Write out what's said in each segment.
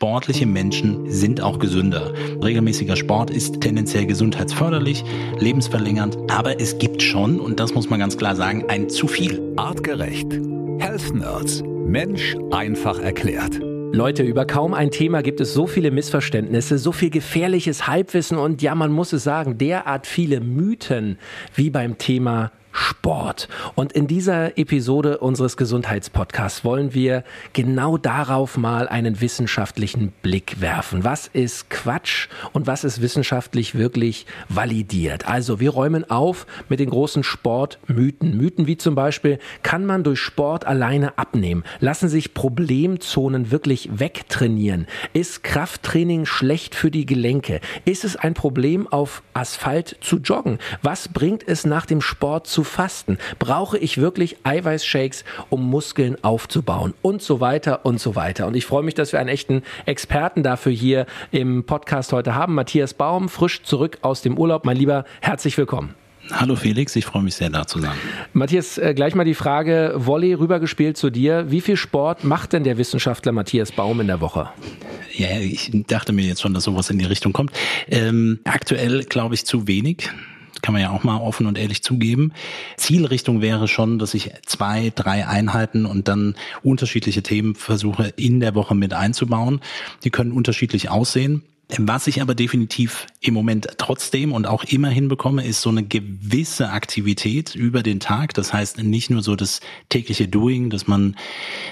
sportliche Menschen sind auch gesünder. Regelmäßiger Sport ist tendenziell gesundheitsförderlich, lebensverlängernd, aber es gibt schon, und das muss man ganz klar sagen, ein zu viel. Artgerecht. Health Nerds. Mensch einfach erklärt. Leute, über kaum ein Thema gibt es so viele Missverständnisse, so viel gefährliches Halbwissen und ja, man muss es sagen, derart viele Mythen wie beim Thema Sport. Und in dieser Episode unseres Gesundheitspodcasts wollen wir genau darauf mal einen wissenschaftlichen Blick werfen. Was ist Quatsch und was ist wissenschaftlich wirklich validiert? Also wir räumen auf mit den großen Sportmythen. Mythen wie zum Beispiel, kann man durch Sport alleine abnehmen? Lassen sich Problemzonen wirklich wegtrainieren? Ist Krafttraining schlecht für die Gelenke? Ist es ein Problem, auf Asphalt zu joggen? Was bringt es nach dem Sport zu fasten? Brauche ich wirklich Eiweißshakes, um Muskeln aufzubauen? Und so weiter und so weiter. Und ich freue mich, dass wir einen echten Experten dafür hier im Podcast heute haben. Matthias Baum, frisch zurück aus dem Urlaub. Mein Lieber, herzlich willkommen. Hallo Felix, ich freue mich sehr da zu sein. Matthias, äh, gleich mal die Frage, Volley rübergespielt zu dir. Wie viel Sport macht denn der Wissenschaftler Matthias Baum in der Woche? Ja, ich dachte mir jetzt schon, dass sowas in die Richtung kommt. Ähm, aktuell glaube ich zu wenig kann man ja auch mal offen und ehrlich zugeben. Zielrichtung wäre schon, dass ich zwei, drei Einheiten und dann unterschiedliche Themen versuche in der Woche mit einzubauen. Die können unterschiedlich aussehen. Was ich aber definitiv im Moment trotzdem und auch immer hinbekomme, ist so eine gewisse Aktivität über den Tag. Das heißt nicht nur so das tägliche Doing, dass man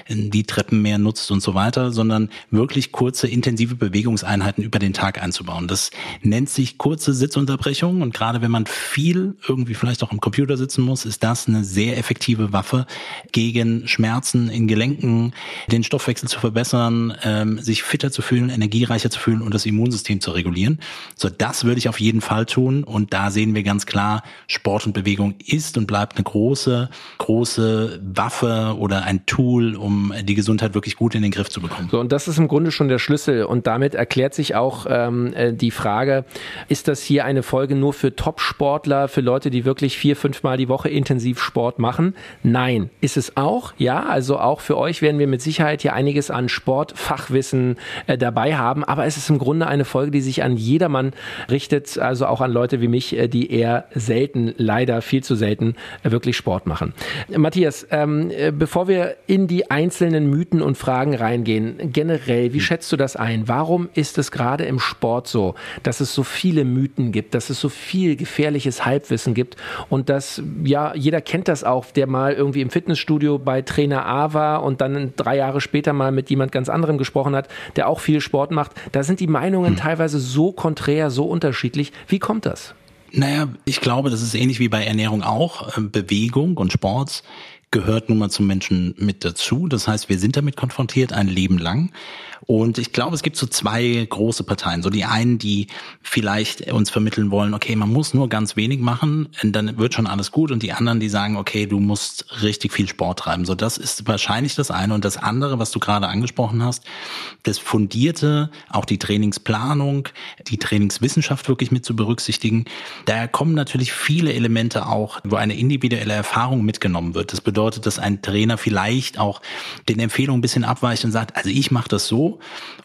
die Treppen mehr nutzt und so weiter, sondern wirklich kurze, intensive Bewegungseinheiten über den Tag einzubauen. Das nennt sich kurze Sitzunterbrechung und gerade wenn man viel irgendwie vielleicht auch am Computer sitzen muss, ist das eine sehr effektive Waffe gegen Schmerzen in Gelenken, den Stoffwechsel zu verbessern, ähm, sich fitter zu fühlen, energiereicher zu fühlen und das Immun Immunsystem zu regulieren. So, das würde ich auf jeden Fall tun. Und da sehen wir ganz klar, Sport und Bewegung ist und bleibt eine große, große Waffe oder ein Tool, um die Gesundheit wirklich gut in den Griff zu bekommen. So, und das ist im Grunde schon der Schlüssel. Und damit erklärt sich auch ähm, äh, die Frage, ist das hier eine Folge nur für Top-Sportler, für Leute, die wirklich vier, fünf Mal die Woche intensiv Sport machen? Nein. Ist es auch? Ja, also auch für euch werden wir mit Sicherheit hier einiges an Sportfachwissen äh, dabei haben. Aber es ist im Grunde eine Folge, die sich an jedermann richtet, also auch an Leute wie mich, äh, die eher selten, leider viel zu selten, äh, wirklich Sport machen. Matthias, ähm, äh, bevor wir in die einzelnen Mythen und Fragen reingehen, generell, wie schätzt du das ein? Warum ist es gerade im Sport so, dass es so viele Mythen gibt, dass es so viel gefährliches Halbwissen gibt und dass, ja, jeder kennt das auch, der mal irgendwie im Fitnessstudio bei Trainer A war und dann drei Jahre später mal mit jemand ganz anderem gesprochen hat, der auch viel Sport macht. Da sind die Meinungen teilweise so konträr, so unterschiedlich. Wie kommt das? Naja, ich glaube, das ist ähnlich wie bei Ernährung auch. Ähm, Bewegung und Sport gehört nun mal zum Menschen mit dazu. Das heißt, wir sind damit konfrontiert ein Leben lang. Und ich glaube, es gibt so zwei große Parteien. So die einen, die vielleicht uns vermitteln wollen, okay, man muss nur ganz wenig machen, dann wird schon alles gut. Und die anderen, die sagen, okay, du musst richtig viel Sport treiben. So, das ist wahrscheinlich das eine. Und das andere, was du gerade angesprochen hast, das fundierte, auch die Trainingsplanung, die Trainingswissenschaft wirklich mit zu berücksichtigen. Daher kommen natürlich viele Elemente auch, wo eine individuelle Erfahrung mitgenommen wird. Das bedeutet, dass ein Trainer vielleicht auch den Empfehlungen ein bisschen abweicht und sagt, also ich mache das so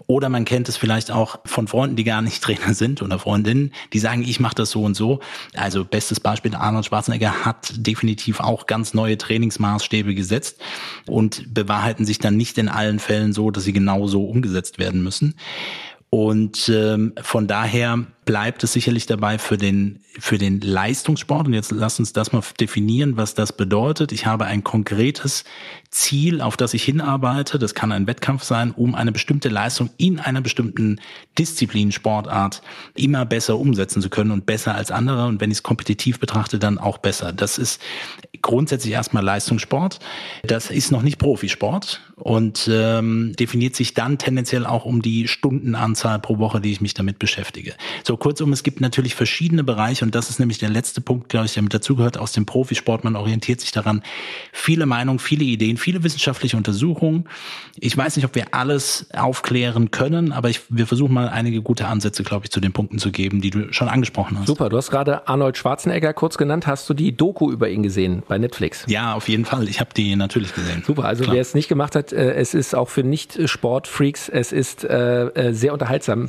oder man kennt es vielleicht auch von Freunden, die gar nicht Trainer sind oder Freundinnen, die sagen, ich mache das so und so. Also bestes Beispiel, Arnold Schwarzenegger hat definitiv auch ganz neue Trainingsmaßstäbe gesetzt und bewahrheiten sich dann nicht in allen Fällen so, dass sie genau so umgesetzt werden müssen. Und ähm, von daher bleibt es sicherlich dabei für den, für den Leistungssport. Und jetzt lass uns das mal definieren, was das bedeutet. Ich habe ein konkretes Ziel, auf das ich hinarbeite. Das kann ein Wettkampf sein, um eine bestimmte Leistung in einer bestimmten Disziplin, Sportart immer besser umsetzen zu können und besser als andere. Und wenn ich es kompetitiv betrachte, dann auch besser. Das ist grundsätzlich erstmal Leistungssport. Das ist noch nicht Profisport und ähm, definiert sich dann tendenziell auch um die Stundenanzahl pro Woche, die ich mich damit beschäftige. So, So kurzum, es gibt natürlich verschiedene Bereiche und das ist nämlich der letzte Punkt, glaube ich, der mit dazugehört aus dem Profisport. Man orientiert sich daran. Viele Meinungen, viele Ideen, viele wissenschaftliche Untersuchungen. Ich weiß nicht, ob wir alles aufklären können, aber ich, wir versuchen mal einige gute Ansätze, glaube ich, zu den Punkten zu geben, die du schon angesprochen hast. Super, du hast gerade Arnold Schwarzenegger kurz genannt. Hast du die Doku über ihn gesehen bei Netflix? Ja, auf jeden Fall. Ich habe die natürlich gesehen. Super, also Klar. wer es nicht gemacht hat, äh, es ist auch für Nicht-Sportfreaks, es ist äh, äh sehr unterhaltsam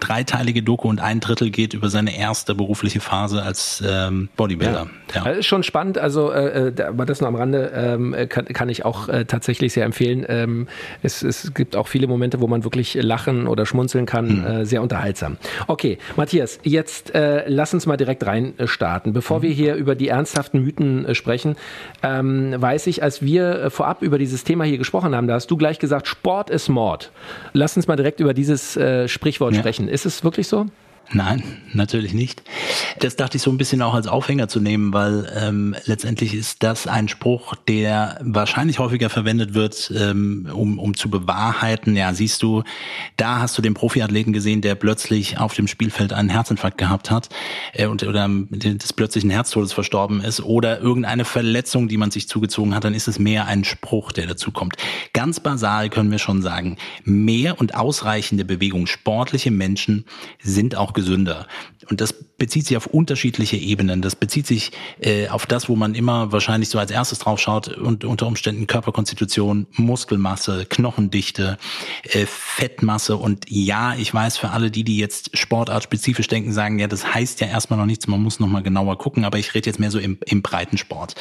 dreiteilige Doku und ein Drittel geht über seine erste berufliche Phase als ähm, Bodybuilder. Ja. ja. ist schon spannend, also äh, äh aber das nur am Rande ähm, kann, kann ich auch äh, tatsächlich sehr empfehlen. Ähm, es, es gibt auch viele Momente, wo man wirklich lachen oder schmunzeln kann, mhm. äh, sehr unterhaltsam. Okay, Matthias, jetzt äh, lass uns mal direkt rein äh, starten. Bevor mhm. wir hier über die ernsthaften Mythen äh, sprechen, ähm, weiß ich, als wir äh, vorab über dieses Thema hier gesprochen haben, da hast du gleich gesagt, Sport ist Mord. Lass uns mal direkt über dieses Sprichwort ja. sprechen. Ist es wirklich so? Nein, natürlich nicht. Das dachte ich so ein bisschen auch als Aufhänger zu nehmen, weil ähm, letztendlich ist das ein Spruch, der wahrscheinlich häufiger verwendet wird, ähm, um, um zu bewahrheiten. Ja, siehst du, da hast du den Profiathleten gesehen, der plötzlich auf dem Spielfeld einen Herzinfarkt gehabt hat äh, und oder des plötzlichen Herztodes verstorben ist oder irgendeine Verletzung, die man sich zugezogen hat, dann ist es mehr ein Spruch, der dazu kommt. Ganz basal können wir schon sagen, mehr und ausreichende Bewegung, sportliche Menschen sind auch gesünder. Und das bezieht sich auf unterschiedliche Ebenen. Das bezieht sich äh, auf das, wo man immer wahrscheinlich so als erstes drauf schaut und unter Umständen Körperkonstitution, Muskelmasse, Knochendichte, äh, Fettmasse. Und ja, ich weiß für alle die, die jetzt sportartspezifisch denken, sagen, ja, das heißt ja erstmal noch nichts, man muss nochmal genauer gucken, aber ich rede jetzt mehr so im, im Breitensport.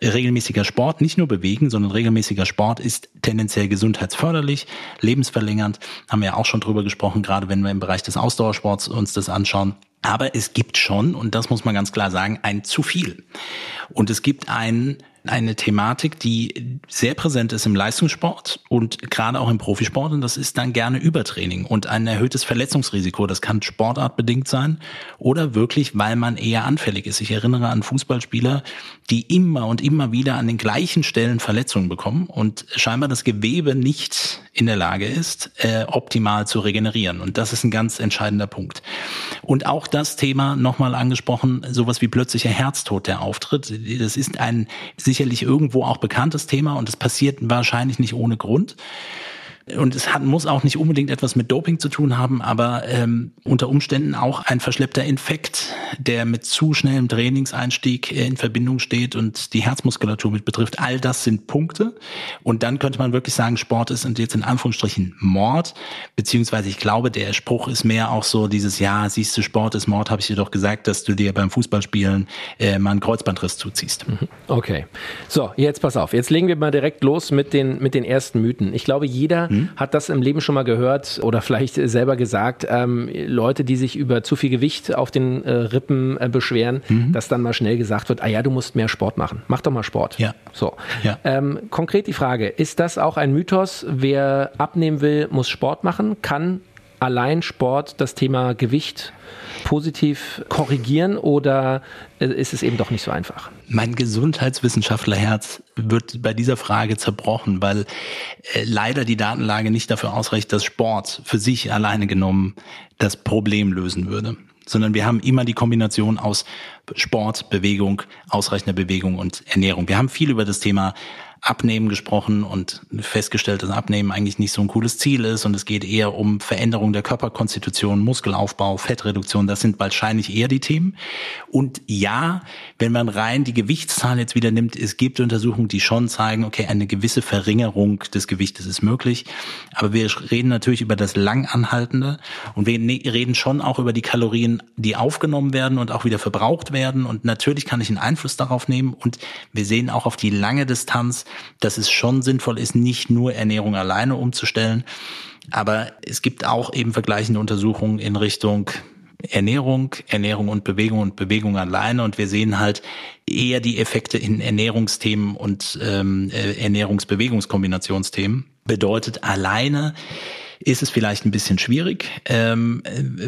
Regelmäßiger Sport, nicht nur bewegen, sondern regelmäßiger Sport ist tendenziell gesundheitsförderlich, lebensverlängernd, haben wir ja auch schon drüber gesprochen, gerade wenn wir im Bereich des Ausdauersports uns das anschauen. Aber es gibt schon, und das muss man ganz klar sagen, ein zu viel. Und es gibt ein eine Thematik, die sehr präsent ist im Leistungssport und gerade auch im Profisport. Und das ist dann gerne Übertraining und ein erhöhtes Verletzungsrisiko. Das kann sportartbedingt sein oder wirklich, weil man eher anfällig ist. Ich erinnere an Fußballspieler, die immer und immer wieder an den gleichen Stellen Verletzungen bekommen und scheinbar das Gewebe nicht in der Lage ist, äh, optimal zu regenerieren. Und das ist ein ganz entscheidender Punkt. Und auch das Thema nochmal angesprochen, sowas wie plötzlicher Herztod, der auftritt. Das ist ein sicherlich irgendwo auch bekanntes Thema und es passiert wahrscheinlich nicht ohne Grund und es hat, muss auch nicht unbedingt etwas mit Doping zu tun haben, aber ähm, unter Umständen auch ein verschleppter Infekt, der mit zu schnellem Trainingseinstieg in Verbindung steht und die Herzmuskulatur mit betrifft. All das sind Punkte. Und dann könnte man wirklich sagen, Sport ist jetzt in Anführungsstrichen Mord, beziehungsweise ich glaube, der Spruch ist mehr auch so dieses, ja, siehst du, Sport ist Mord, habe ich dir doch gesagt, dass du dir beim Fußballspielen äh, mal einen Kreuzbandriss zuziehst. Mhm. Okay. So, jetzt pass auf. Jetzt legen wir mal direkt los mit den, mit den ersten Mythen. Ich glaube, jeder mhm. hat das im Leben schon mal gehört oder vielleicht selber gesagt, ähm, Leute, die sich über zu viel Gewicht auf den äh, Rippen äh, beschweren, mhm. dass dann mal schnell gesagt wird, ah ja, du musst mehr Sport machen. Mach doch mal Sport. Ja. So. Ja. Ähm, konkret die Frage, ist das auch ein Mythos? Wer abnehmen will, muss Sport machen? Kann allein Sport das Thema Gewicht positiv korrigieren oder äh, ist es eben doch nicht so einfach? Mein Gesundheitswissenschaftlerherz wird bei dieser Frage zerbrochen, weil äh, leider die Datenlage nicht dafür ausreicht, dass Sport für sich alleine genommen das Problem lösen würde sondern wir haben immer die Kombination aus Sport, Bewegung, ausreichender Bewegung und Ernährung. Wir haben viel über das Thema Abnehmen gesprochen und festgestellt, dass Abnehmen eigentlich nicht so ein cooles Ziel ist und es geht eher um Veränderung der Körperkonstitution, Muskelaufbau, Fettreduktion. Das sind wahrscheinlich eher die Themen. Und ja, wenn man rein die Gewichtszahl jetzt wieder nimmt, es gibt Untersuchungen, die schon zeigen, okay, eine gewisse Verringerung des Gewichtes ist möglich. Aber wir reden natürlich über das Langanhaltende und wir ne-, reden schon auch über die Kalorien, die aufgenommen werden und auch wieder verbraucht werden. Und natürlich kann ich einen Einfluss darauf nehmen. Und wir sehen auch auf die lange Distanz, dass es schon sinnvoll ist, nicht nur Ernährung alleine umzustellen. Aber es gibt auch eben vergleichende Untersuchungen in Richtung Ernährung, Ernährung und Bewegung und Bewegung alleine. Und wir sehen halt eher die Effekte in Ernährungsthemen und ähm, äh, Ernährungsbewegungskombinationsthemen. Bedeutet alleine ist es vielleicht ein bisschen schwierig, ähm,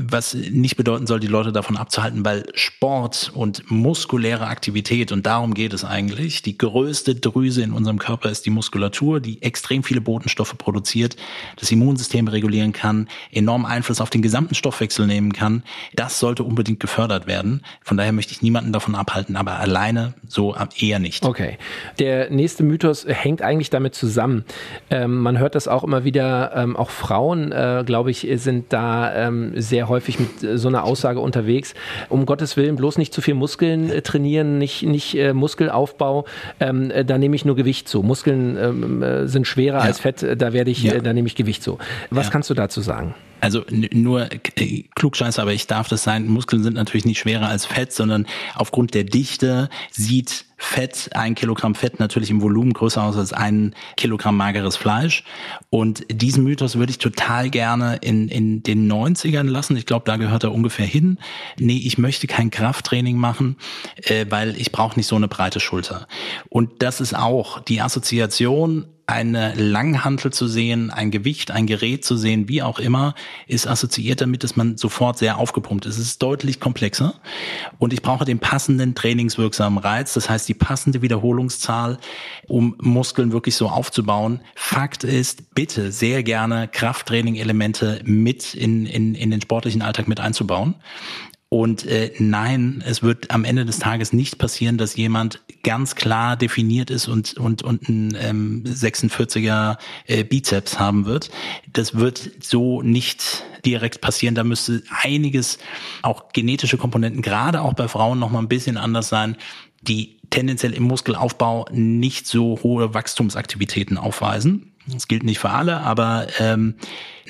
was nicht bedeuten soll, die Leute davon abzuhalten, weil Sport und muskuläre Aktivität, und darum geht es eigentlich, die größte Drüse in unserem Körper ist die Muskulatur, die extrem viele Botenstoffe produziert, das Immunsystem regulieren kann, enormen Einfluss auf den gesamten Stoffwechsel nehmen kann. Das sollte unbedingt gefördert werden. Von daher möchte ich niemanden davon abhalten, aber alleine so eher nicht. Okay. Der nächste Mythos hängt eigentlich damit zusammen. Ähm, man hört das auch immer wieder, ähm, auch Frauen, äh, glaube ich, sind da ähm, sehr häufig mit äh, so einer Aussage unterwegs. Um Gottes Willen bloß nicht zu viel Muskeln äh, trainieren, nicht, nicht äh, Muskelaufbau, ähm, äh, da nehme ich nur Gewicht zu. Muskeln ähm, äh, sind schwerer ja. als Fett, da werde ich, ja. da nehme ich Gewicht zu. Was ja. kannst du dazu sagen? also nur äh, klugscheiße, aber ich darf das sein. Muskeln sind natürlich nicht schwerer als Fett, sondern aufgrund der Dichte sieht Fett, ein Kilogramm Fett natürlich im Volumen größer aus als ein Kilogramm mageres Fleisch. Und diesen Mythos würde ich total gerne in, in den 90ern lassen. Ich glaube, da gehört er ungefähr hin. Nee, ich möchte kein Krafttraining machen, äh, weil ich brauche nicht so eine breite Schulter. Und das ist auch die Assoziation eine Langhantel zu sehen, ein Gewicht, ein Gerät zu sehen, wie auch immer, ist assoziiert damit, dass man sofort sehr aufgepumpt ist. Es ist deutlich komplexer und ich brauche den passenden trainingswirksamen Reiz, das heißt die passende Wiederholungszahl, um Muskeln wirklich so aufzubauen. Fakt ist, bitte sehr gerne Krafttraining-Elemente mit in, in, in den sportlichen Alltag mit einzubauen. Und äh, nein, es wird am Ende des Tages nicht passieren, dass jemand ganz klar definiert ist und und und ein ähm, 46er äh, Bizeps haben wird. Das wird so nicht direkt passieren. Da müsste einiges, auch genetische Komponenten, gerade auch bei Frauen noch mal ein bisschen anders sein, die tendenziell im Muskelaufbau nicht so hohe Wachstumsaktivitäten aufweisen. Das gilt nicht für alle, aber ähm,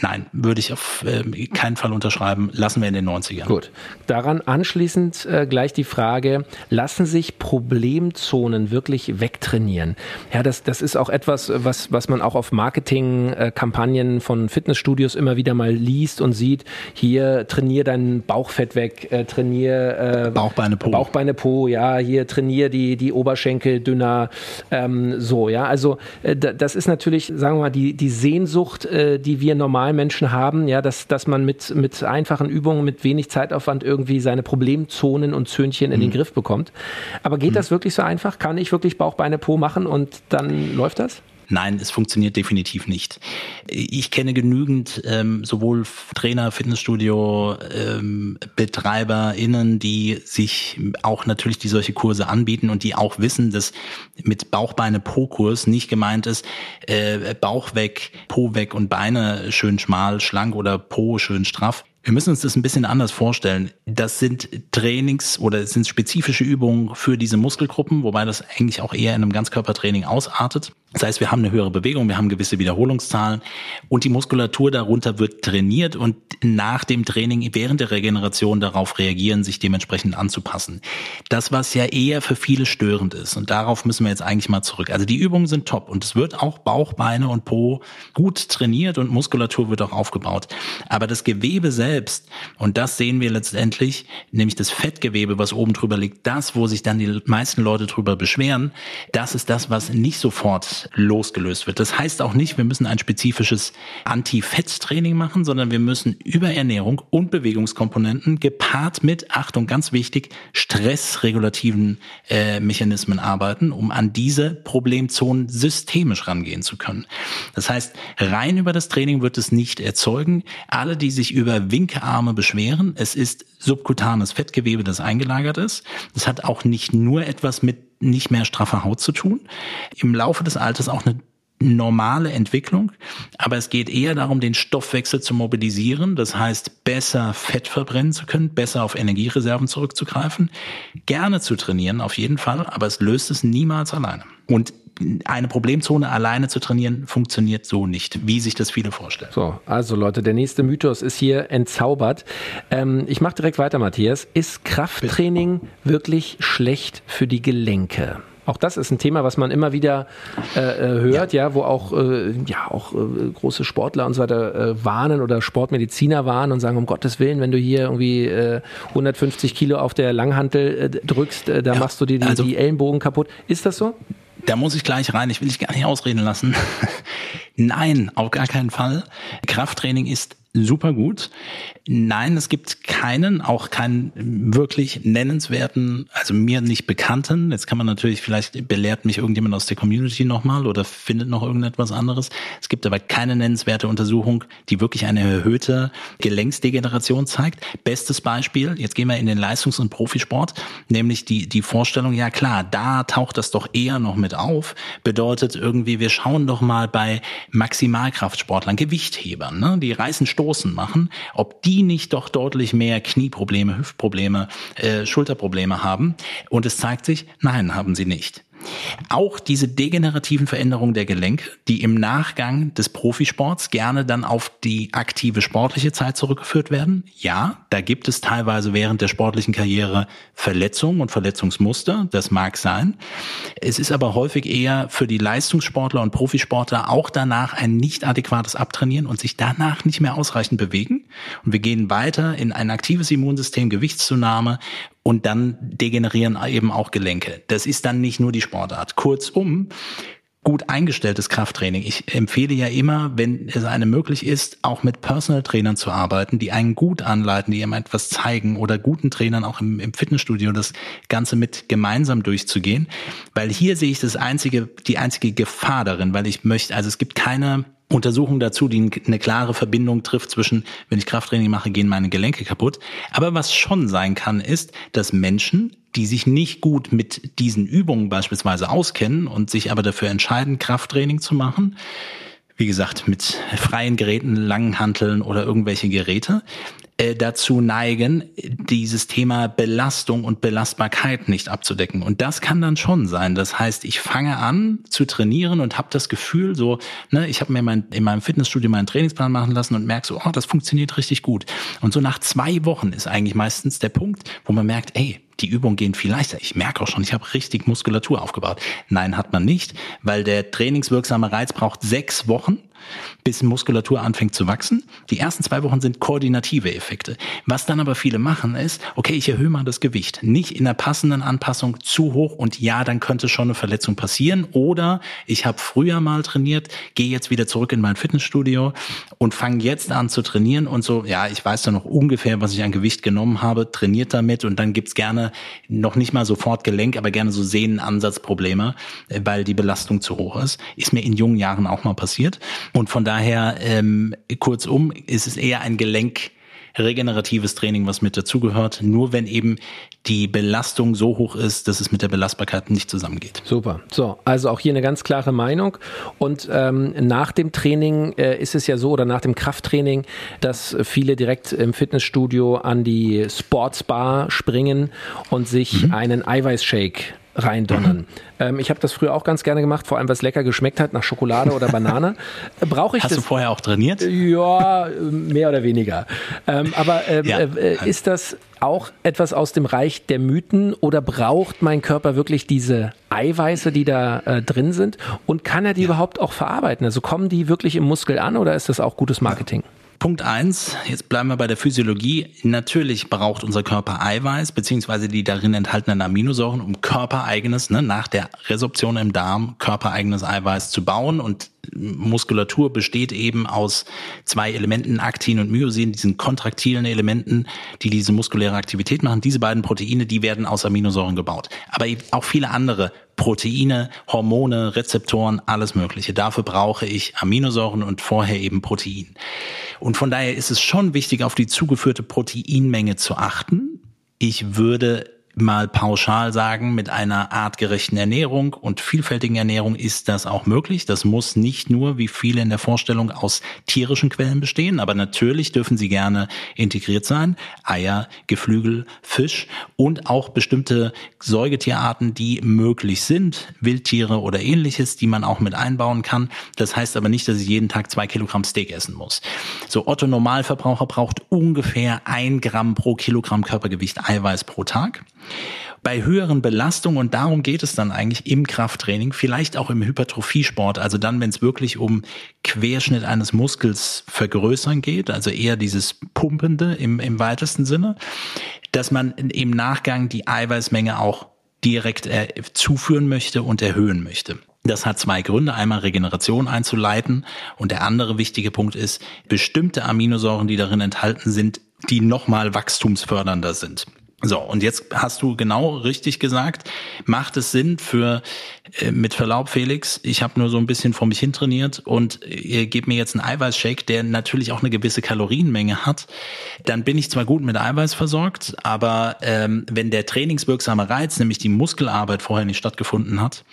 nein, würde ich auf äh, keinen Fall unterschreiben. Lassen wir in den 90ern. Gut. Daran anschließend äh, gleich die Frage, lassen sich Problemzonen wirklich wegtrainieren? Ja, das, das ist auch etwas, was, was man auch auf Marketingkampagnen äh, von Fitnessstudios immer wieder mal liest und sieht. Hier trainier dein Bauchfett weg, äh, trainier äh, Bauchbeine Po. Bauchbeine Po, ja, hier trainier die, die Oberschenkel dünner, ähm, so, ja. Also äh, das ist natürlich, sagen wir mal, die, die Sehnsucht, äh, die wir normal Menschen haben, ja, dass, dass man mit, mit einfachen Übungen, mit wenig Zeitaufwand irgendwie seine Problemzonen und Zöhnchen in mhm. den Griff bekommt. Aber geht mhm. das wirklich so einfach? Kann ich wirklich Bauch, Beine, Po machen und dann läuft das? Nein, es funktioniert definitiv nicht. Ich kenne genügend ähm, sowohl Trainer, Fitnessstudio, ähm, BetreiberInnen, die sich auch natürlich die solche Kurse anbieten und die auch wissen, dass mit Bauchbeine-Po-Kurs nicht gemeint ist, äh, Bauch weg, Po weg und Beine schön schmal, schlank oder Po schön straff. Wir müssen uns das ein bisschen anders vorstellen. Das sind Trainings oder es sind spezifische Übungen für diese Muskelgruppen, wobei das eigentlich auch eher in einem Ganzkörpertraining ausartet. Das heißt, wir haben eine höhere Bewegung, wir haben gewisse Wiederholungszahlen und die Muskulatur darunter wird trainiert und nach dem Training während der Regeneration darauf reagieren, sich dementsprechend anzupassen. Das, was ja eher für viele störend ist und darauf müssen wir jetzt eigentlich mal zurück. Also die Übungen sind top und es wird auch Bauch, Beine und Po gut trainiert und Muskulatur wird auch aufgebaut. Aber das Gewebe selbst, und das sehen wir letztendlich, nämlich das Fettgewebe, was oben drüber liegt, das, wo sich dann die meisten Leute drüber beschweren, das ist das, was nicht sofort losgelöst wird. Das heißt auch nicht, wir müssen ein spezifisches Anti-Fett-Training machen, sondern wir müssen über Ernährung und Bewegungskomponenten gepaart mit, Achtung, ganz wichtig, stressregulativen äh, Mechanismen arbeiten, um an diese Problemzonen systemisch rangehen zu können. Das heißt, rein über das Training wird es nicht erzeugen. Alle, die sich über Winkearme beschweren, es ist subkutanes Fettgewebe, das eingelagert ist. Das hat auch nicht nur etwas mit nicht mehr straffer Haut zu tun. Im Laufe des Alters auch eine normale Entwicklung, aber es geht eher darum, den Stoffwechsel zu mobilisieren, das heißt besser Fett verbrennen zu können, besser auf Energiereserven zurückzugreifen, gerne zu trainieren auf jeden Fall, aber es löst es niemals alleine. Und eine Problemzone alleine zu trainieren, funktioniert so nicht, wie sich das viele vorstellen. So, also Leute, der nächste Mythos ist hier entzaubert. Ähm, ich mache direkt weiter, Matthias. Ist Krafttraining wirklich schlecht für die Gelenke? Auch das ist ein Thema, was man immer wieder äh, äh hört, ja. ja. wo auch, äh, ja, auch äh, große Sportler und so weiter äh, warnen oder Sportmediziner warnen und sagen, um Gottes Willen, wenn du hier irgendwie 150 äh, Kilo auf der Langhantel drückst, da ja, machst du dir die, also, die Ellenbogen kaputt. Ist das so? Da muss ich gleich rein, ich will dich gar nicht ausreden lassen. Nein, auf gar keinen Fall. Krafttraining ist super gut. Nein, es gibt keinen, auch keinen wirklich nennenswerten, also mir nicht bekannten. Jetzt kann man natürlich, vielleicht belehrt mich irgendjemand aus der Community nochmal oder findet noch irgendetwas anderes. Es gibt aber keine nennenswerte Untersuchung, die wirklich eine erhöhte Gelenksdegeneration zeigt. Bestes Beispiel, jetzt gehen wir in den Leistungs- und Profisport, nämlich die, die Vorstellung, ja klar, da taucht das doch eher noch mit auf. Bedeutet irgendwie, wir schauen doch mal bei Maximalkraftsportlern, Gewichthebern, ne? die reißen Stoßen machen, ob die nicht doch deutlich mehr Knieprobleme, Hüftprobleme, äh, Schulterprobleme haben. Und es zeigt sich, nein, haben sie nicht. Auch diese degenerativen Veränderungen der Gelenke, die im Nachgang des Profisports gerne dann auf die aktive sportliche Zeit zurückgeführt werden. Ja, da gibt es teilweise während der sportlichen Karriere Verletzungen und Verletzungsmuster. Das mag sein. Es ist aber häufig eher für die Leistungssportler und Profisportler auch danach ein nicht adäquates Abtrainieren und sich danach nicht mehr ausreichend bewegen. Und wir gehen weiter in ein aktives Immunsystem, Gewichtszunahme und dann degenerieren eben auch Gelenke. Das ist dann nicht nur die Sportart. Kurzum, gut eingestelltes Krafttraining. Ich empfehle ja immer, wenn es einem möglich ist, auch mit Personal Trainern zu arbeiten, die einen gut anleiten, die einem etwas zeigen oder guten Trainern auch im, im Fitnessstudio das Ganze mit gemeinsam durchzugehen. Weil hier sehe ich das einzige, die einzige Gefahr darin, weil ich möchte, also es gibt keine Untersuchung dazu, die eine klare Verbindung trifft zwischen, wenn ich Krafttraining mache, gehen meine Gelenke kaputt. Aber was schon sein kann, ist, dass Menschen, die sich nicht gut mit diesen Übungen beispielsweise auskennen und sich aber dafür entscheiden, Krafttraining zu machen, wie gesagt, mit freien Geräten, langen Hanteln oder irgendwelche Geräte, äh, dazu neigen, dieses Thema Belastung und Belastbarkeit nicht abzudecken. Und das kann dann schon sein. Das heißt, ich fange an zu trainieren und habe das Gefühl, so, ne, ich habe mir mein, in meinem Fitnessstudio meinen Trainingsplan machen lassen und merke so, oh, das funktioniert richtig gut. Und so nach zwei Wochen ist eigentlich meistens der Punkt, wo man merkt, ey, die Übungen gehen viel leichter. Ich merke auch schon, ich habe richtig Muskulatur aufgebaut. Nein, hat man nicht, weil der trainingswirksame Reiz braucht sechs Wochen, bis Muskulatur anfängt zu wachsen. Die ersten zwei Wochen sind koordinative Effekte. Was dann aber viele machen ist, okay, ich erhöhe mal das Gewicht. Nicht in der passenden Anpassung zu hoch und ja, dann könnte schon eine Verletzung passieren. Oder ich habe früher mal trainiert, gehe jetzt wieder zurück in mein Fitnessstudio und fange jetzt an zu trainieren und so, ja, ich weiß dann noch ungefähr, was ich an Gewicht genommen habe, trainiert damit und dann gibt's gerne noch nicht mal sofort Gelenk, aber gerne so Sehnenansatzprobleme, äh, weil die Belastung zu hoch ist. Ist mir in jungen Jahren auch mal passiert. Und von daher, ähm, kurzum, ist es eher ein Gelenk, regeneratives Training, was mit dazugehört, nur wenn eben die Belastung so hoch ist, dass es mit der Belastbarkeit nicht zusammengeht. Super. So, also auch hier eine ganz klare Meinung. Und ähm, nach dem Training äh, ist es ja so, oder nach dem Krafttraining, dass viele direkt im Fitnessstudio an die Sportsbar springen und sich mhm. einen Eiweißshake reindonnern. Mhm. Ähm, ich habe das früher auch ganz gerne gemacht, vor allem was lecker geschmeckt hat nach Schokolade oder Banane. Brauche ich Hast das? du vorher auch trainiert? Ja, mehr oder weniger. Ähm, aber ähm, ja. äh, ist das auch etwas aus dem Reich der Mythen oder braucht mein Körper wirklich diese Eiweiße, die da äh, drin sind? Und kann er die ja. überhaupt auch verarbeiten? Also kommen die wirklich im Muskel an oder ist das auch gutes Marketing? Ja. Punkt eins, jetzt bleiben wir bei der Physiologie. Natürlich braucht unser Körper Eiweiß, beziehungsweise die darin enthaltenen Aminosäuren, um körpereigenes, ne, nach der Resorption im Darm, körpereigenes Eiweiß zu bauen. Und Muskulatur besteht eben aus zwei Elementen, Aktin und Myosin, diesen kontraktilen Elementen, die diese muskuläre Aktivität machen. Diese beiden Proteine, die werden aus Aminosäuren gebaut. Aber auch viele andere Proteine, Hormone, Rezeptoren, alles Mögliche. Dafür brauche ich Aminosäuren und vorher eben Protein. Und von daher ist es schon wichtig, auf die zugeführte Proteinmenge zu achten. Ich würde mal pauschal sagen, mit einer artgerechten Ernährung und vielfältigen Ernährung ist das auch möglich. Das muss nicht nur, wie viele in der Vorstellung, aus tierischen Quellen bestehen, aber natürlich dürfen sie gerne integriert sein. Eier, Geflügel, Fisch und auch bestimmte Säugetierarten, die möglich sind, Wildtiere oder ähnliches, die man auch mit einbauen kann. Das heißt aber nicht, dass ich jeden Tag zwei Kilogramm Steak essen muss. So Otto Normalverbraucher braucht ungefähr ein Gramm pro Kilogramm Körpergewicht Eiweiß pro Tag. Bei höheren Belastungen, und darum geht es dann eigentlich im Krafttraining, vielleicht auch im Hypertrophiesport, also dann, wenn es wirklich um Querschnitt eines Muskels vergrößern geht, also eher dieses Pumpende im, im weitesten Sinne, dass man im Nachgang die Eiweißmenge auch direkt äh, zuführen möchte und erhöhen möchte. Das hat zwei Gründe. Einmal Regeneration einzuleiten und der andere wichtige Punkt ist, bestimmte Aminosäuren, die darin enthalten sind, die nochmal wachstumsfördernder sind. So, und jetzt hast du genau richtig gesagt, macht es Sinn für, äh, mit Verlaub Felix, ich habe nur so ein bisschen vor mich hin trainiert und ihr gebt mir jetzt einen Eiweißshake, der natürlich auch eine gewisse Kalorienmenge hat, dann bin ich zwar gut mit Eiweiß versorgt, aber ähm, wenn der trainingswirksame Reiz, nämlich die Muskelarbeit vorher nicht stattgefunden hat,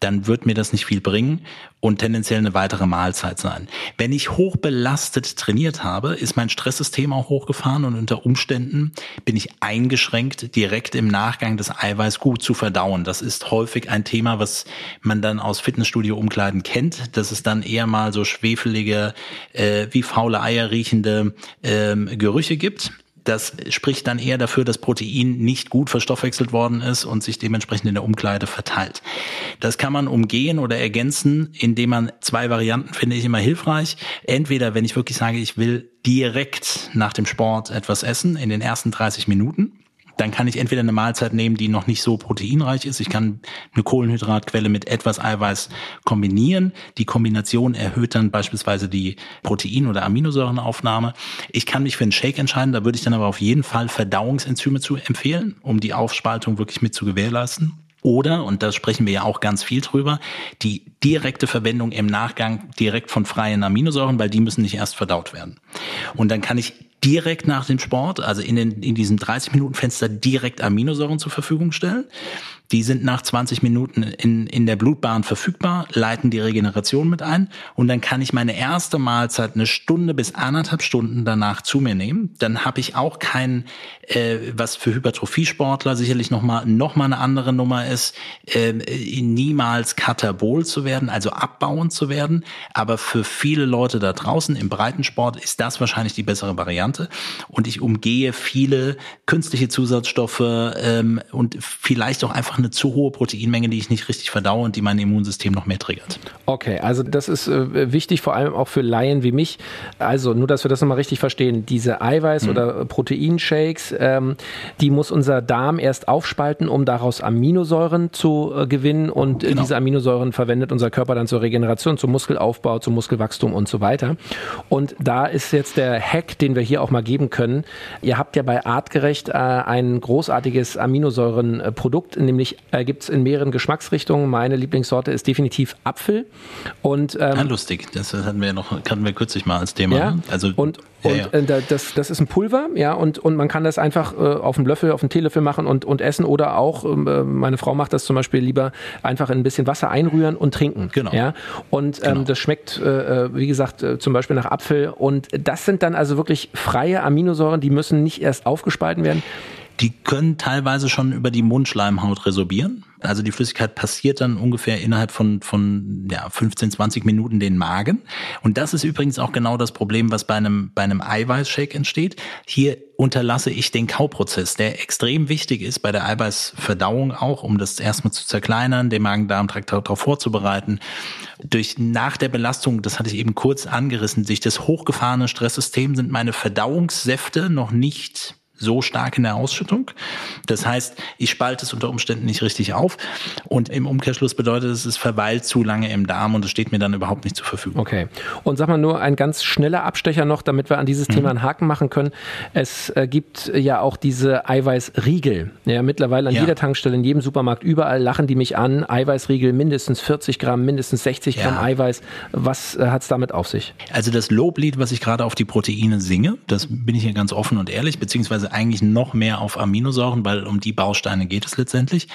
dann wird mir das nicht viel bringen und tendenziell eine weitere Mahlzeit sein. Wenn ich hochbelastet trainiert habe, ist mein Stresssystem auch hochgefahren und unter Umständen bin ich eingeschränkt, direkt im Nachgang das Eiweiß gut zu verdauen. Das ist häufig ein Thema, was man dann aus Fitnessstudio-Umkleiden kennt, dass es dann eher mal so schwefelige, äh, wie faule Eier riechende ähm, Gerüche gibt das spricht dann eher dafür, dass Protein nicht gut verstoffwechselt worden ist und sich dementsprechend in der Umkleide verteilt. Das kann man umgehen oder ergänzen, indem man zwei Varianten finde ich immer hilfreich. Entweder, wenn ich wirklich sage, ich will direkt nach dem Sport etwas essen in den ersten 30 Minuten, dann kann ich entweder eine Mahlzeit nehmen, die noch nicht so proteinreich ist. Ich kann eine Kohlenhydratquelle mit etwas Eiweiß kombinieren. Die Kombination erhöht dann beispielsweise die Protein- oder Aminosäurenaufnahme. Ich kann mich für einen Shake entscheiden. Da würde ich dann aber auf jeden Fall Verdauungsenzyme zu empfehlen, um die Aufspaltung wirklich mit zu gewährleisten. Oder, und da sprechen wir ja auch ganz viel drüber, die direkte Verwendung im Nachgang direkt von freien Aminosäuren, weil die müssen nicht erst verdaut werden. Und dann kann ich direkt nach dem Sport, also in, den, in diesem 30-Minuten-Fenster direkt Aminosäuren zur Verfügung stellen. Die sind nach 20 Minuten in, in der Blutbahn verfügbar, leiten die Regeneration mit ein und dann kann ich meine erste Mahlzeit eine Stunde bis anderthalb Stunden danach zu mir nehmen. Dann habe ich auch kein, äh, was für Hypertrophiesportler sicherlich nochmal noch mal eine andere Nummer ist, äh, niemals katabol zu werden, also abbauend zu werden. Aber für viele Leute da draußen im Breitensport ist das wahrscheinlich die bessere Variante und ich umgehe viele künstliche Zusatzstoffe ähm, und vielleicht auch einfach einfach eine zu hohe Proteinmenge, die ich nicht richtig verdaue und die mein Immunsystem noch mehr triggert. Okay, also das ist äh, wichtig, vor allem auch für Laien wie mich. Also nur, dass wir das nochmal richtig verstehen. Diese Eiweiß- mhm. oder Proteinshakes, ähm, die muss unser Darm erst aufspalten, um daraus Aminosäuren zu äh, gewinnen und äh, genau. diese Aminosäuren verwendet unser Körper dann zur Regeneration, zum Muskelaufbau, zum Muskelwachstum und so weiter. Und da ist jetzt der Hack, den wir hier auch mal geben können. Ihr habt ja bei Artgerecht äh, ein großartiges Aminosäurenprodukt, nämlich nämlich äh, gibt es in mehreren Geschmacksrichtungen. Meine Lieblingssorte ist definitiv Apfel. Und, ähm, ja, lustig, das hatten wir ja noch, hatten wir kürzlich mal als Thema. Ja, ne? also, und, und ja. Äh, das, das ist ein Pulver, ja, und, und man kann das einfach äh, auf einen Löffel, auf einen Teelöffel machen und, und essen oder auch, ähm, äh, meine Frau macht das zum Beispiel lieber einfach in ein bisschen Wasser einrühren und trinken. Genau. Ja, und ähm, genau. das schmeckt, äh, äh wie gesagt, zum Beispiel nach Apfel. Und das sind dann also wirklich freie Aminosäuren, die müssen nicht erst aufgespalten werden. Die können teilweise schon über die Mundschleimhaut resorbieren. Also die Flüssigkeit passiert dann ungefähr innerhalb von, von ja, 15, 20 Minuten den Magen. Und das ist übrigens auch genau das Problem, was bei einem, bei einem Eiweißshake entsteht. Hier unterlasse ich den Kauprozess, der extrem wichtig ist bei der Eiweißverdauung auch, um das erstmal zu zerkleinern, den Magen-Darm-Trakt darauf vorzubereiten. Durch nach der Belastung, das hatte ich eben kurz angerissen, durch das hochgefahrene Stresssystem sind meine Verdauungssäfte noch nicht so stark in der Ausschüttung. Das heißt, ich spalte es unter Umständen nicht richtig auf und im Umkehrschluss bedeutet es, es verweilt zu lange im Darm und es steht mir dann überhaupt nicht zur Verfügung. Okay. Und sag mal nur ein ganz schneller Abstecher noch, damit wir an dieses mhm. Thema einen Haken machen können. Es äh, gibt ja auch diese Eiweißriegel. Ja, mittlerweile an ja. jeder Tankstelle, in jedem Supermarkt, überall lachen die mich an. Eiweißriegel, mindestens 40 Gramm, mindestens 60 Gramm ja. Eiweiß. Was äh, hat es damit auf sich? Also das Loblied, was ich gerade auf die Proteine singe, das bin ich hier ganz offen und ehrlich, beziehungsweise beziehungsweise eigentlich noch mehr auf Aminosäuren, weil um die Bausteine geht es letztendlich,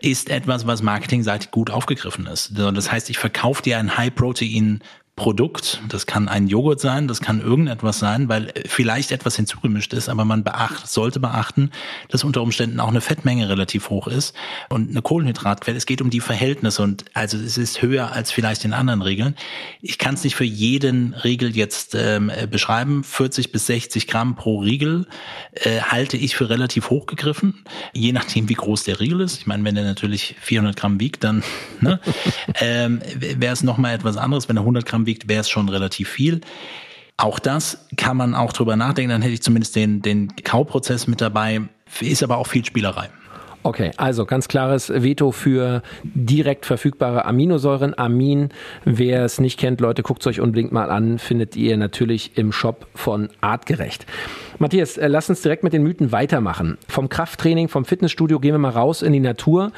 ist etwas, was marketingseitig gut aufgegriffen ist. Das heißt, ich verkaufe dir ein High-Protein Produkt, das kann ein Joghurt sein, das kann irgendetwas sein, weil vielleicht etwas hinzugemischt ist, aber man beacht, sollte beachten, dass unter Umständen auch eine Fettmenge relativ hoch ist und eine Kohlenhydratquelle. Es geht um die Verhältnisse und also es ist höher als vielleicht in anderen Regeln. Ich kann es nicht für jeden Riegel jetzt ähm, beschreiben. 40 bis 60 Gramm pro Riegel äh, halte ich für relativ hochgegriffen, je nachdem wie groß der Riegel ist. Ich meine, wenn der natürlich 400 Gramm wiegt, dann ne, ähm, wäre es noch mal etwas anderes. Wenn er 100 Gramm wiegt, wäre es schon relativ viel. Auch das kann man auch drüber nachdenken, dann hätte ich zumindest den, den Kauprozess mit dabei, ist aber auch viel Spielerei. Okay, also ganz klares Veto für direkt verfügbare Aminosäuren. Amin, wer es nicht kennt, Leute, guckt es euch unbedingt mal an, findet ihr natürlich im Shop von Artgerecht. Matthias, äh, lass uns direkt mit den Mythen weitermachen. Vom Krafttraining, vom Fitnessstudio gehen wir mal raus in die Natur.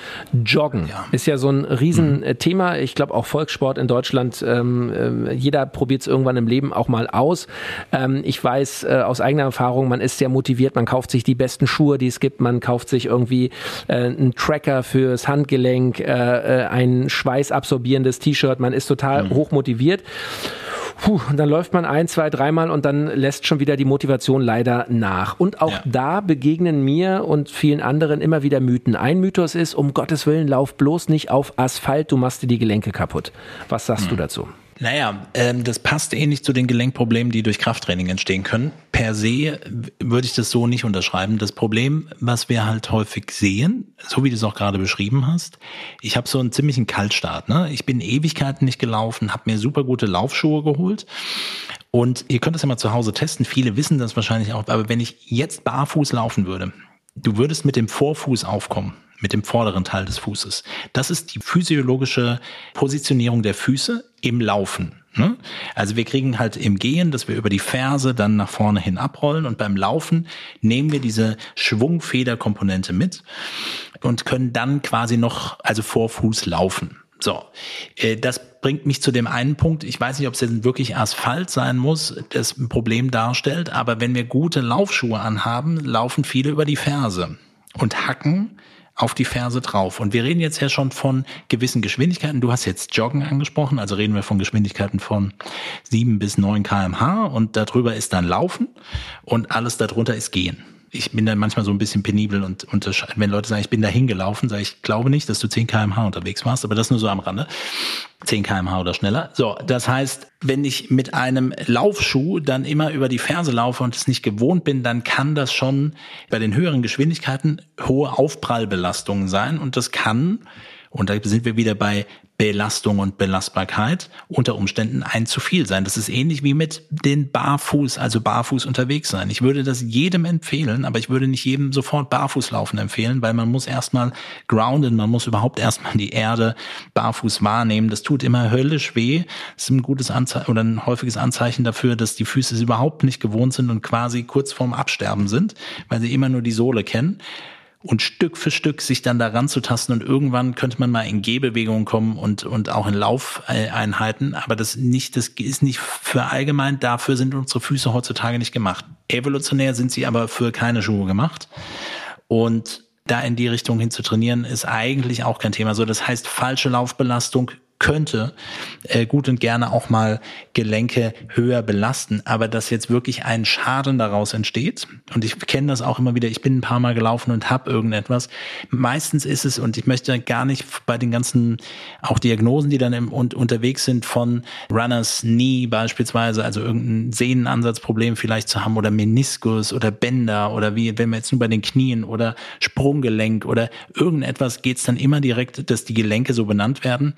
Joggen ja. ist ja so ein Riesenthema. Mhm. Ich glaube auch Volkssport in Deutschland. Ähm, äh, jeder probiert es irgendwann im Leben auch mal aus. Ähm, ich weiß äh, aus eigener Erfahrung, man ist sehr motiviert, man kauft sich die besten Schuhe, die es gibt, man kauft sich irgendwie äh, einen Tracker fürs Handgelenk, äh, äh ein schweißabsorbierendes T-Shirt, man ist total mhm. hoch motiviert. Puh, und dann läuft man ein, zwei, dreimal und dann lässt schon wieder die Motivation leider nach. Und auch ja. da begegnen mir und vielen anderen immer wieder Mythen. Ein Mythos ist, um Gottes Willen, lauf bloß nicht auf Asphalt, du machst dir die Gelenke kaputt. Was sagst hm. du dazu? Naja, ähm, das passt ähnlich zu den Gelenkproblemen, die durch Krafttraining entstehen können. Per se würde ich das so nicht unterschreiben. Das Problem, was wir halt häufig sehen, so wie du es auch gerade beschrieben hast, ich habe so einen ziemlichen Kaltstart. Ne? Ich bin Ewigkeiten nicht gelaufen, habe mir super gute Laufschuhe geholt. Und ihr könnt das ja mal zu Hause testen. Viele wissen das wahrscheinlich auch. Aber wenn ich jetzt barfuß laufen würde, du würdest mit dem Vorfuß aufkommen mit dem vorderen Teil des Fußes. Das ist die physiologische Positionierung der Füße im Laufen. Ne? Also wir kriegen halt im Gehen, dass wir über die Ferse dann nach vorne hin abrollen und beim Laufen nehmen wir diese Schwungfederkomponente mit und können dann quasi noch, also vor Fuß laufen. So, äh, das bringt mich zu dem einen Punkt. Ich weiß nicht, ob es jetzt wirklich Asphalt sein muss, das ein Problem darstellt, aber wenn wir gute Laufschuhe anhaben, laufen viele über die Ferse und hacken auf die Ferse drauf. Und wir reden jetzt ja schon von gewissen Geschwindigkeiten. Du hast jetzt Joggen angesprochen, also reden wir von Geschwindigkeiten von sieben bis neun kmh und darüber ist dann Laufen und alles darunter ist Gehen ich bin dann manchmal so ein bisschen penibel und unterscheiden. Wenn Leute sagen, ich bin da hingelaufen, sage ich, glaube nicht, dass du 10 kmh unterwegs warst, aber das nur so am Rande. 10 kmh oder schneller. So, das heißt, wenn ich mit einem Laufschuh dann immer über die Ferse laufe und es nicht gewohnt bin, dann kann das schon bei den höheren Geschwindigkeiten hohe Aufprallbelastungen sein und das kann und da sind wir wieder bei Belastung und Belastbarkeit unter Umständen ein zu viel sein. Das ist ähnlich wie mit den Barfuß, also barfuß unterwegs sein. Ich würde das jedem empfehlen, aber ich würde nicht jedem sofort barfuß laufen empfehlen, weil man muss erstmal grounden, man muss überhaupt erstmal die Erde barfuß wahrnehmen. Das tut immer höllisch weh. Das ist ein gutes Anzeichen oder ein häufiges Anzeichen dafür, dass die Füße es überhaupt nicht gewohnt sind und quasi kurz vorm Absterben sind, weil sie immer nur die Sohle kennen und Stück für Stück sich dann daran zu tasten und irgendwann könnte man mal in Gehbewegungen kommen und, und auch in Laufeinheiten, aber das nicht, das ist nicht für allgemein, dafür sind unsere Füße heutzutage nicht gemacht. Evolutionär sind sie aber für keine Schuhe gemacht und da in die Richtung hin zu trainieren, ist eigentlich auch kein Thema. So, das heißt, falsche Laufbelastung könnte äh, gut und gerne auch mal Gelenke höher belasten, aber dass jetzt wirklich ein Schaden daraus entsteht und ich kenne das auch immer wieder, ich bin ein paar Mal gelaufen und habe irgendetwas. Meistens ist es und ich möchte gar nicht bei den ganzen auch Diagnosen, die dann im, und, unterwegs sind von Runners Knee beispielsweise, also irgendein Sehnenansatzproblem vielleicht zu haben oder Meniskus oder Bänder oder wie wenn wir jetzt nur bei den Knien oder Sprunggelenk oder irgendetwas geht es dann immer direkt, dass die Gelenke so benannt werden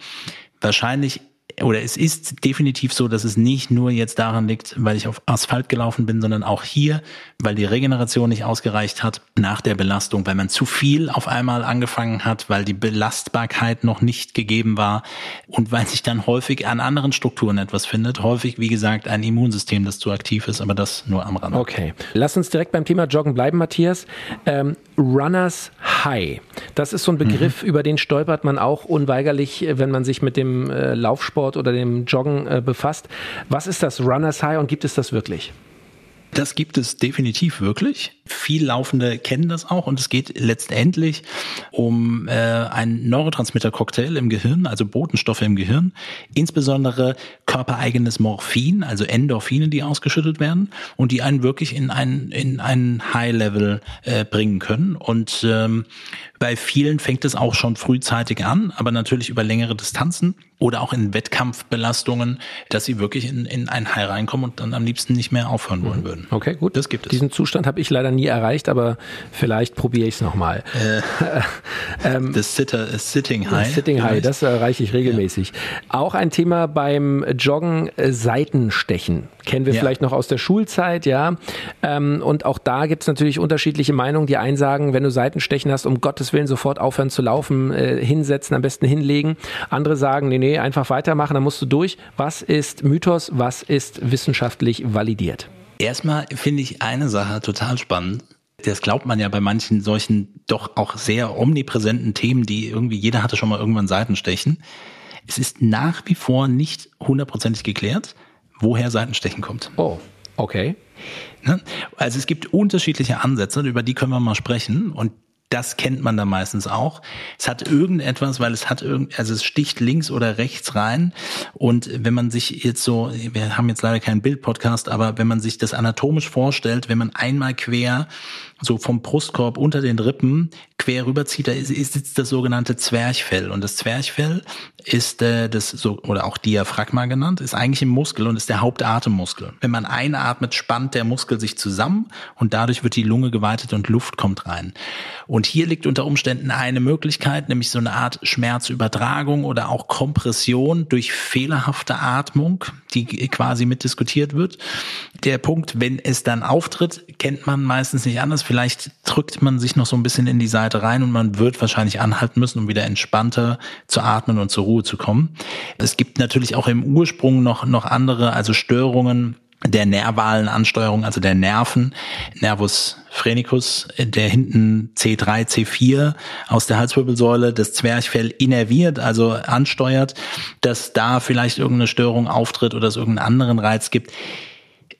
wahrscheinlich oder es ist definitiv so, dass es nicht nur jetzt daran liegt, weil ich auf Asphalt gelaufen bin, sondern auch hier, weil die Regeneration nicht ausgereicht hat nach der Belastung, weil man zu viel auf einmal angefangen hat, weil die Belastbarkeit noch nicht gegeben war und weil sich dann häufig an anderen Strukturen etwas findet. Häufig, wie gesagt, ein Immunsystem, das zu aktiv ist, aber das nur am Rand. Okay. Lass uns direkt beim Thema Joggen bleiben, Matthias. Ähm, Runners High. Das ist so ein Begriff, mhm. über den stolpert man auch unweigerlich, wenn man sich mit dem äh, Laufsport Laufsport oder dem Joggen äh, befasst. Was ist das Runners High und gibt es das wirklich? Das gibt es definitiv wirklich. Viel Laufende kennen das auch und es geht letztendlich um äh, einen Neurotransmitter-Cocktail im Gehirn, also Botenstoffe im Gehirn, insbesondere körpereigenes Morphin, also Endorphine, die ausgeschüttet werden und die einen wirklich in einen in einen High-Level äh, bringen können. Und ähm, bei vielen fängt es auch schon frühzeitig an, aber natürlich über längere Distanzen oder auch in Wettkampfbelastungen, dass sie wirklich in, in ein High reinkommen und dann am liebsten nicht mehr aufhören wollen mhm. würden. Okay, gut. Das gibt es. Diesen Zustand habe ich leider nie erreicht, aber vielleicht probiere ich es nochmal. Äh, ähm, the sitter, Sitting High. Sitting High, das erreiche ich regelmäßig. Ja. Auch ein Thema beim Joggen, äh, Seitenstechen. Kennen wir ja. vielleicht noch aus der Schulzeit, ja. Ähm, und auch da gibt es natürlich unterschiedliche Meinungen. Die einen sagen, wenn du Seitenstechen hast, um Gottes Willen sofort aufhören zu laufen, äh, hinsetzen, am besten hinlegen. Andere sagen, nee, nee, einfach weitermachen, dann musst du durch. Was ist Mythos, was ist wissenschaftlich validiert? Erstmal finde ich eine Sache total spannend. Das glaubt man ja bei manchen solchen doch auch sehr omnipräsenten Themen, die irgendwie jeder hatte schon mal irgendwann Seitenstechen. Es ist nach wie vor nicht hundertprozentig geklärt, woher Seitenstechen kommt. Oh, okay. Ne? Also es gibt unterschiedliche Ansätze, über die können wir mal sprechen. Und das kennt man dann meistens auch. Es hat irgendetwas, weil es hat irgend, also es sticht links oder rechts rein. Und wenn man sich jetzt so, wir haben jetzt leider keinen Bildpodcast, aber wenn man sich das anatomisch vorstellt, wenn man einmal quer so vom Brustkorb unter den Rippen quer rüberzieht, da ist, ist das sogenannte Zwerchfell. Und das Zwerchfell ist äh, das so oder auch Diaphragma genannt, ist eigentlich ein Muskel und ist der Hauptatemmuskel. Wenn man einatmet, spannt der Muskel sich zusammen und dadurch wird die Lunge geweitet und Luft kommt rein. Und hier liegt unter Umständen eine Möglichkeit, nämlich so eine Art Schmerzübertragung oder auch Kompression durch fehlerhafte Atmung, die quasi mitdiskutiert wird. Der Punkt, wenn es dann auftritt, kennt man meistens nicht anders vielleicht drückt man sich noch so ein bisschen in die Seite rein und man wird wahrscheinlich anhalten müssen, um wieder entspannter zu atmen und zur Ruhe zu kommen. Es gibt natürlich auch im Ursprung noch, noch andere, also Störungen, der nervalen Ansteuerung, also der Nerven, Nervus phrenicus, der hinten C3, C4 aus der Halswirbelsäule das Zwerchfell innerviert, also ansteuert, dass da vielleicht irgendeine Störung auftritt oder es irgendeinen anderen Reiz gibt.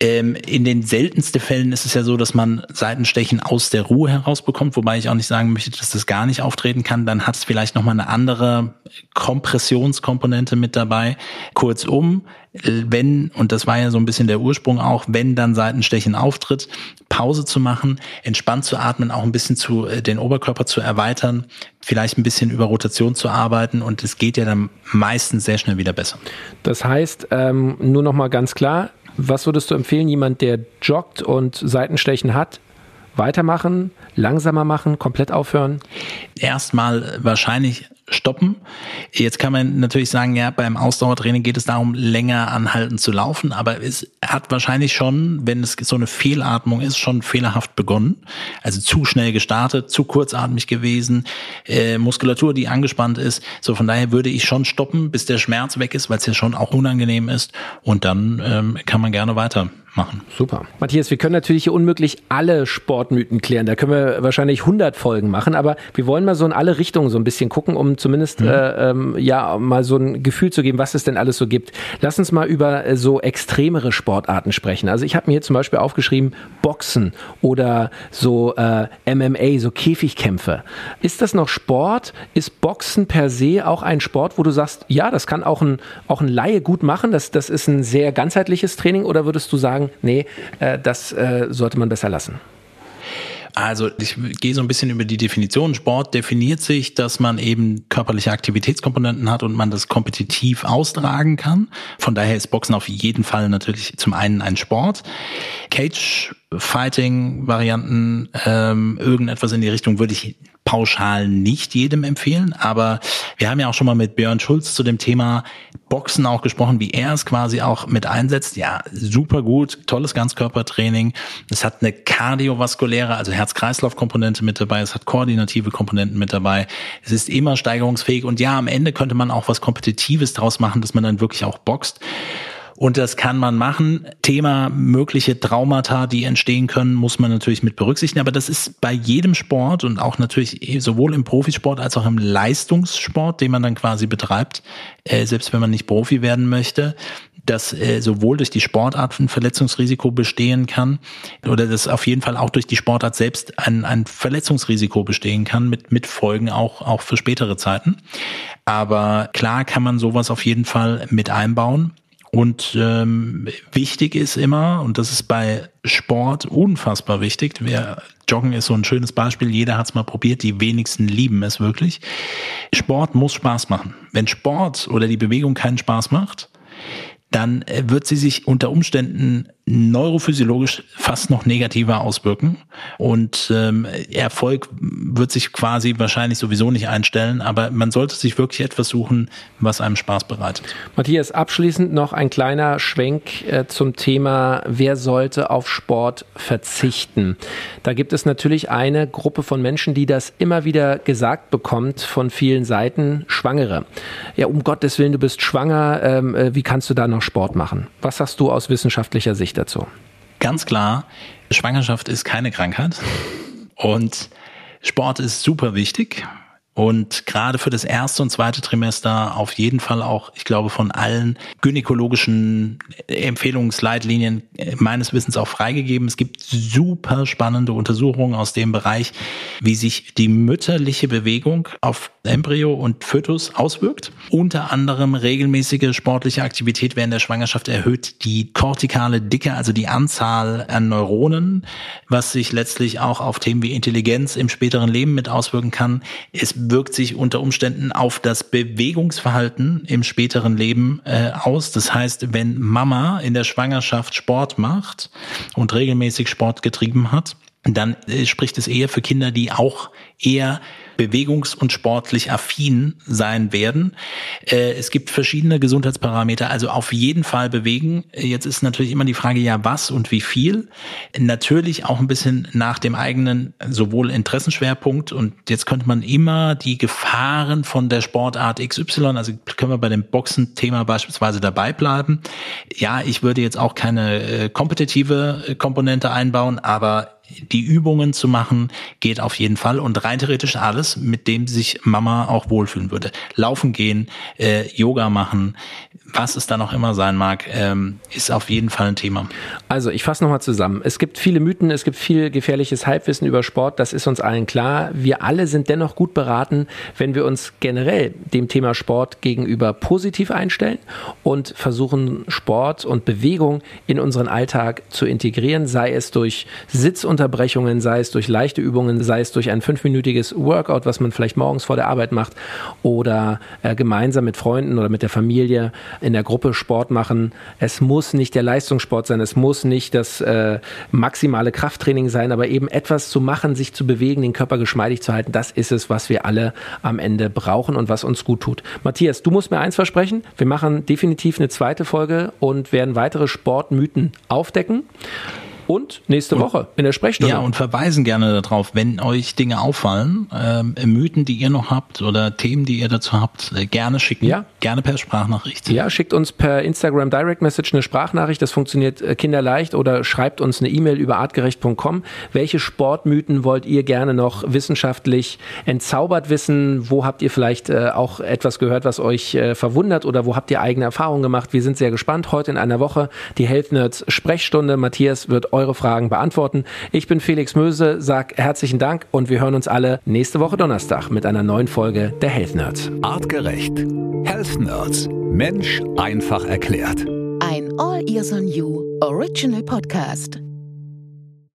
Ähm, in den seltensten Fällen ist es ja so, dass man Seitenstechen aus der Ruhe herausbekommt, wobei ich auch nicht sagen möchte, dass das gar nicht auftreten kann. Dann hat es vielleicht nochmal eine andere Kompressionskomponente mit dabei. Kurzum, wenn, und das war ja so ein bisschen der Ursprung auch, wenn dann Seitenstechen auftritt, Pause zu machen, entspannt zu atmen, auch ein bisschen zu äh, den Oberkörper zu erweitern, vielleicht ein bisschen über Rotation zu arbeiten und es geht ja dann meistens sehr schnell wieder besser. Das heißt, ähm, nur noch mal ganz klar, was würdest du empfehlen, jemand, der joggt und Seitenstechen hat? Weitermachen, langsamer machen, komplett aufhören? Erstmal wahrscheinlich stoppen. Jetzt kann man natürlich sagen, ja, beim Ausdauertraining geht es darum, länger anhalten zu laufen, aber es hat wahrscheinlich schon, wenn es so eine Fehlatmung ist, schon fehlerhaft begonnen. Also zu schnell gestartet, zu kurzatmig gewesen, äh, Muskulatur, die angespannt ist. So von daher würde ich schon stoppen, bis der Schmerz weg ist, weil es ja schon auch unangenehm ist. Und dann ähm, kann man gerne weiter machen. Super. Matthias, wir können natürlich hier unmöglich alle Sportmythen klären. Da können wir wahrscheinlich 100 Folgen machen, aber wir wollen mal so in alle Richtungen so ein bisschen gucken, um zumindest mhm. äh, ähm, ja mal so ein Gefühl zu geben, was es denn alles so gibt. Lass uns mal über äh, so extremere Sportarten sprechen. Also ich habe mir hier zum Beispiel aufgeschrieben Boxen oder so äh, MMA, so Käfigkämpfe. Ist das noch Sport? Ist Boxen per se auch ein Sport, wo du sagst, ja, das kann auch ein, auch ein Laie gut machen, das, das ist ein sehr ganzheitliches Training oder würdest du sagen, nee, äh, das äh, sollte man besser lassen? Also ich gehe so ein bisschen über die Definition. Sport definiert sich, dass man eben körperliche Aktivitätskomponenten hat und man das kompetitiv austragen kann. Von daher ist Boxen auf jeden Fall natürlich zum einen ein Sport. Cage Fighting-Varianten, ähm, irgendetwas in die Richtung würde ich pauschal nicht jedem empfehlen, aber wir haben ja auch schon mal mit Björn Schulz zu dem Thema Boxen auch gesprochen, wie er es quasi auch mit einsetzt. Ja, super gut, tolles Ganzkörpertraining. Es hat eine kardiovaskuläre, also Herz-Kreislauf-Komponente mit dabei, es hat koordinative Komponenten mit dabei. Es ist immer steigerungsfähig und ja, am Ende könnte man auch was Kompetitives draus machen, dass man dann wirklich auch boxt. Und das kann man machen. Thema mögliche Traumata, die entstehen können, muss man natürlich mit berücksichtigen. Aber das ist bei jedem Sport und auch natürlich sowohl im Profisport als auch im Leistungssport, den man dann quasi betreibt, äh, selbst wenn man nicht Profi werden möchte, dass äh, sowohl durch die Sportart ein Verletzungsrisiko bestehen kann oder dass auf jeden Fall auch durch die Sportart selbst ein, ein Verletzungsrisiko bestehen kann mit, mit Folgen auch, auch für spätere Zeiten. Aber klar kann man sowas auf jeden Fall mit einbauen. Und ähm, wichtig ist immer, und das ist bei Sport unfassbar wichtig, wer, Joggen ist so ein schönes Beispiel, jeder hat es mal probiert, die wenigsten lieben es wirklich. Sport muss Spaß machen. Wenn Sport oder die Bewegung keinen Spaß macht, dann äh, wird sie sich unter Umständen neurophysiologisch fast noch negativer auswirken. Und ähm, Erfolg wird sich quasi wahrscheinlich sowieso nicht einstellen, aber man sollte sich wirklich etwas suchen, was einem Spaß bereitet. Matthias, abschließend noch ein kleiner Schwenk äh, zum Thema, wer sollte auf Sport verzichten. Da gibt es natürlich eine Gruppe von Menschen, die das immer wieder gesagt bekommt von vielen Seiten, Schwangere. Ja, um Gottes Willen, du bist schwanger, ähm, äh, wie kannst du da noch Sport machen? Was sagst du aus wissenschaftlicher Sicht dazu? Ganz klar, Schwangerschaft ist keine Krankheit und Sport ist super wichtig. Und gerade für das erste und zweite Trimester auf jeden Fall auch, ich glaube, von allen gynäkologischen Empfehlungsleitlinien meines Wissens auch freigegeben. Es gibt super spannende Untersuchungen aus dem Bereich, wie sich die mütterliche Bewegung auf Embryo und Fötus auswirkt. Unter anderem regelmäßige sportliche Aktivität während der Schwangerschaft erhöht die kortikale Dicke, also die Anzahl an Neuronen, was sich letztlich auch auf Themen wie Intelligenz im späteren Leben mit auswirken kann. Es wirkt sich unter Umständen auf das Bewegungsverhalten im späteren Leben äh, aus. Das heißt, wenn Mama in der Schwangerschaft Sport macht und regelmäßig Sport getrieben hat, dann äh, spricht es eher für Kinder, die auch eher bewegungs- und sportlich affin sein werden. Äh, es gibt verschiedene Gesundheitsparameter, also auf jeden Fall bewegen. Jetzt ist natürlich immer die Frage, ja, was und wie viel. Natürlich auch ein bisschen nach dem eigenen sowohl Interessenschwerpunkt und jetzt könnte man immer die Gefahren von der Sportart XY, also können wir bei dem Boxen-Thema beispielsweise dabei bleiben. Ja, ich würde jetzt auch keine äh, kompetitive Komponente einbauen, aber die Übungen zu machen, geht auf jeden Fall und rein theoretisch alles, mit dem sich Mama auch wohlfühlen würde. Laufen gehen, äh, Yoga machen, was es dann auch immer sein mag, ähm, ist auf jeden Fall ein Thema. Also ich fasse nochmal zusammen. Es gibt viele Mythen, es gibt viel gefährliches Halbwissen über Sport, das ist uns allen klar. Wir alle sind dennoch gut beraten, wenn wir uns generell dem Thema Sport gegenüber positiv einstellen und versuchen, Sport und Bewegung in unseren Alltag zu integrieren, sei es durch Sitzunterbrechungen, sei es durch leichte Übungen, sei es durch ein fünfminütiges Workout, was man vielleicht morgens vor der Arbeit macht oder äh, gemeinsam mit Freunden oder mit der Familie in der Gruppe Sport machen. Es muss nicht der Leistungssport sein, es muss nicht das äh, maximale Krafttraining sein, aber eben etwas zu machen, sich zu bewegen, den Körper geschmeidig zu halten, das ist es, was wir alle am Ende brauchen und was uns gut tut. Matthias, du musst mir eins versprechen, wir machen definitiv eine zweite Folge und werden weitere Sportmythen aufdecken und nächste und, Woche in der Sprechstunde. Ja, und verweisen gerne darauf, wenn euch Dinge auffallen, äh, Mythen, die ihr noch habt oder Themen, die ihr dazu habt, äh, gerne schicken. Ja. Gerne per Sprachnachricht. Ja, schickt uns per Instagram Direct Message eine Sprachnachricht, das funktioniert äh, kinderleicht oder schreibt uns eine E-Mail über artgerecht.com. Welche Sportmythen wollt ihr gerne noch wissenschaftlich entzaubert wissen? Wo habt ihr vielleicht äh, auch etwas gehört, was euch äh, verwundert oder wo habt ihr eigene Erfahrungen gemacht? Wir sind sehr gespannt. Heute in einer Woche die Health Nerds Sprechstunde. Matthias wird eure Fragen beantworten. Ich bin Felix Möse, sag herzlichen Dank und wir hören uns alle nächste Woche Donnerstag mit einer neuen Folge der Health Nerds. Artgerecht. Health Nerds. Mensch einfach erklärt. Ein All Ears on You Original Podcast.